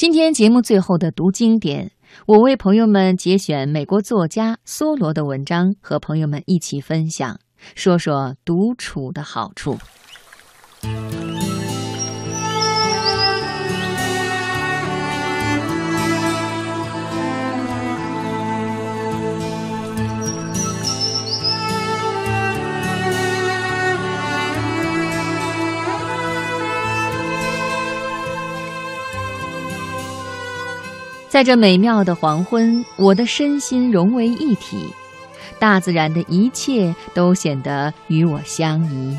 今天节目最后的读经典，我为朋友们节选美国作家梭罗的文章，和朋友们一起分享，说说独处的好处。在这美妙的黄昏，我的身心融为一体，大自然的一切都显得与我相宜。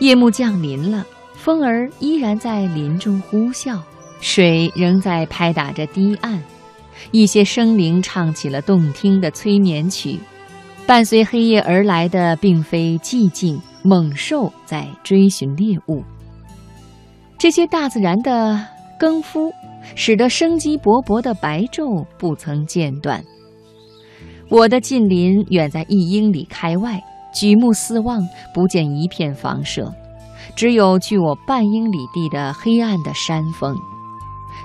夜幕降临了，风儿依然在林中呼啸，水仍在拍打着堤岸，一些生灵唱起了动听的催眠曲。伴随黑夜而来的，并非寂静，猛兽在追寻猎物。这些大自然的更夫。使得生机勃勃的白昼不曾间断。我的近邻远在一英里开外，举目四望，不见一片房舍，只有距我半英里地的黑暗的山峰。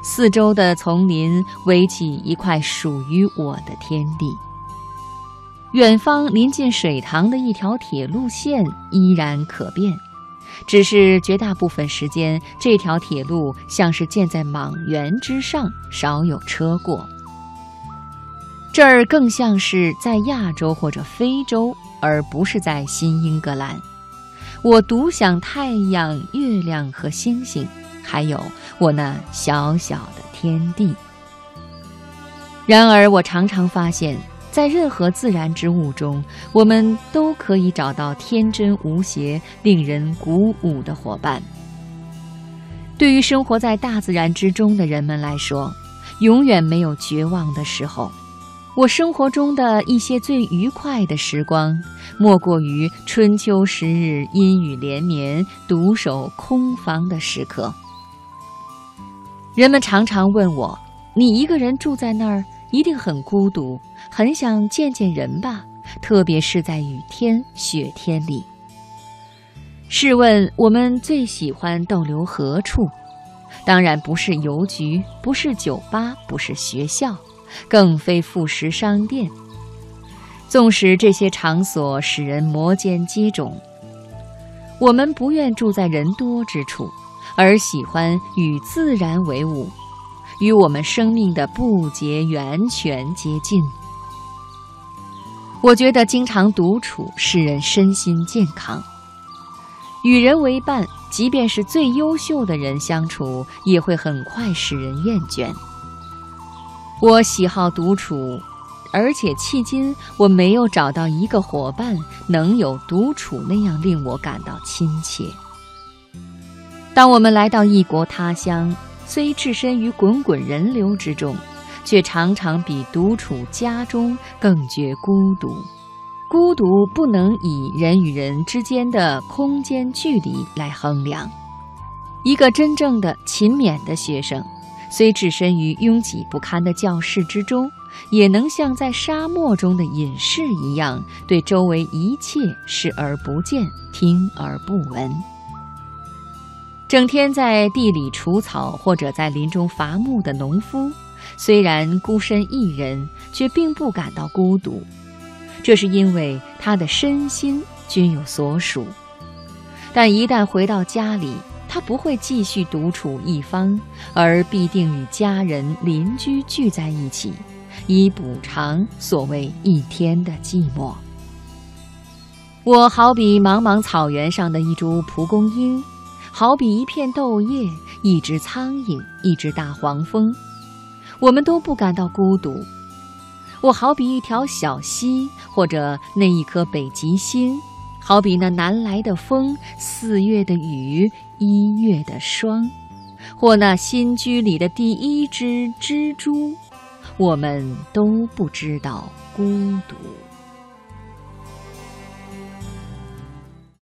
四周的丛林围起一块属于我的天地。远方临近水塘的一条铁路线依然可辨。只是绝大部分时间，这条铁路像是建在莽原之上，少有车过。这儿更像是在亚洲或者非洲，而不是在新英格兰。我独享太阳、月亮和星星，还有我那小小的天地。然而，我常常发现。在任何自然之物中，我们都可以找到天真无邪、令人鼓舞的伙伴。对于生活在大自然之中的人们来说，永远没有绝望的时候。我生活中的一些最愉快的时光，莫过于春秋时日阴雨连绵、独守空房的时刻。人们常常问我：“你一个人住在那儿，一定很孤独。”很想见见人吧，特别是在雨天、雪天里。试问我们最喜欢逗留何处？当然不是邮局，不是酒吧，不是学校，更非副食商店。纵使这些场所使人摩肩接踵，我们不愿住在人多之处，而喜欢与自然为伍，与我们生命的不竭源泉接近。我觉得经常独处使人身心健康。与人为伴，即便是最优秀的人相处，也会很快使人厌倦。我喜好独处，而且迄今我没有找到一个伙伴能有独处那样令我感到亲切。当我们来到异国他乡，虽置身于滚滚人流之中。却常常比独处家中更觉孤独。孤独不能以人与人之间的空间距离来衡量。一个真正的勤勉的学生，虽置身于拥挤不堪的教室之中，也能像在沙漠中的隐士一样，对周围一切视而不见，听而不闻。整天在地里除草或者在林中伐木的农夫。虽然孤身一人，却并不感到孤独，这是因为他的身心均有所属。但一旦回到家里，他不会继续独处一方，而必定与家人、邻居聚在一起，以补偿所谓一天的寂寞。我好比茫茫草原上的一株蒲公英，好比一片豆叶，一只苍蝇，一只大黄蜂。我们都不感到孤独。我好比一条小溪，或者那一颗北极星，好比那南来的风、四月的雨、一月的霜，或那新居里的第一只蜘蛛。我们都不知道孤独。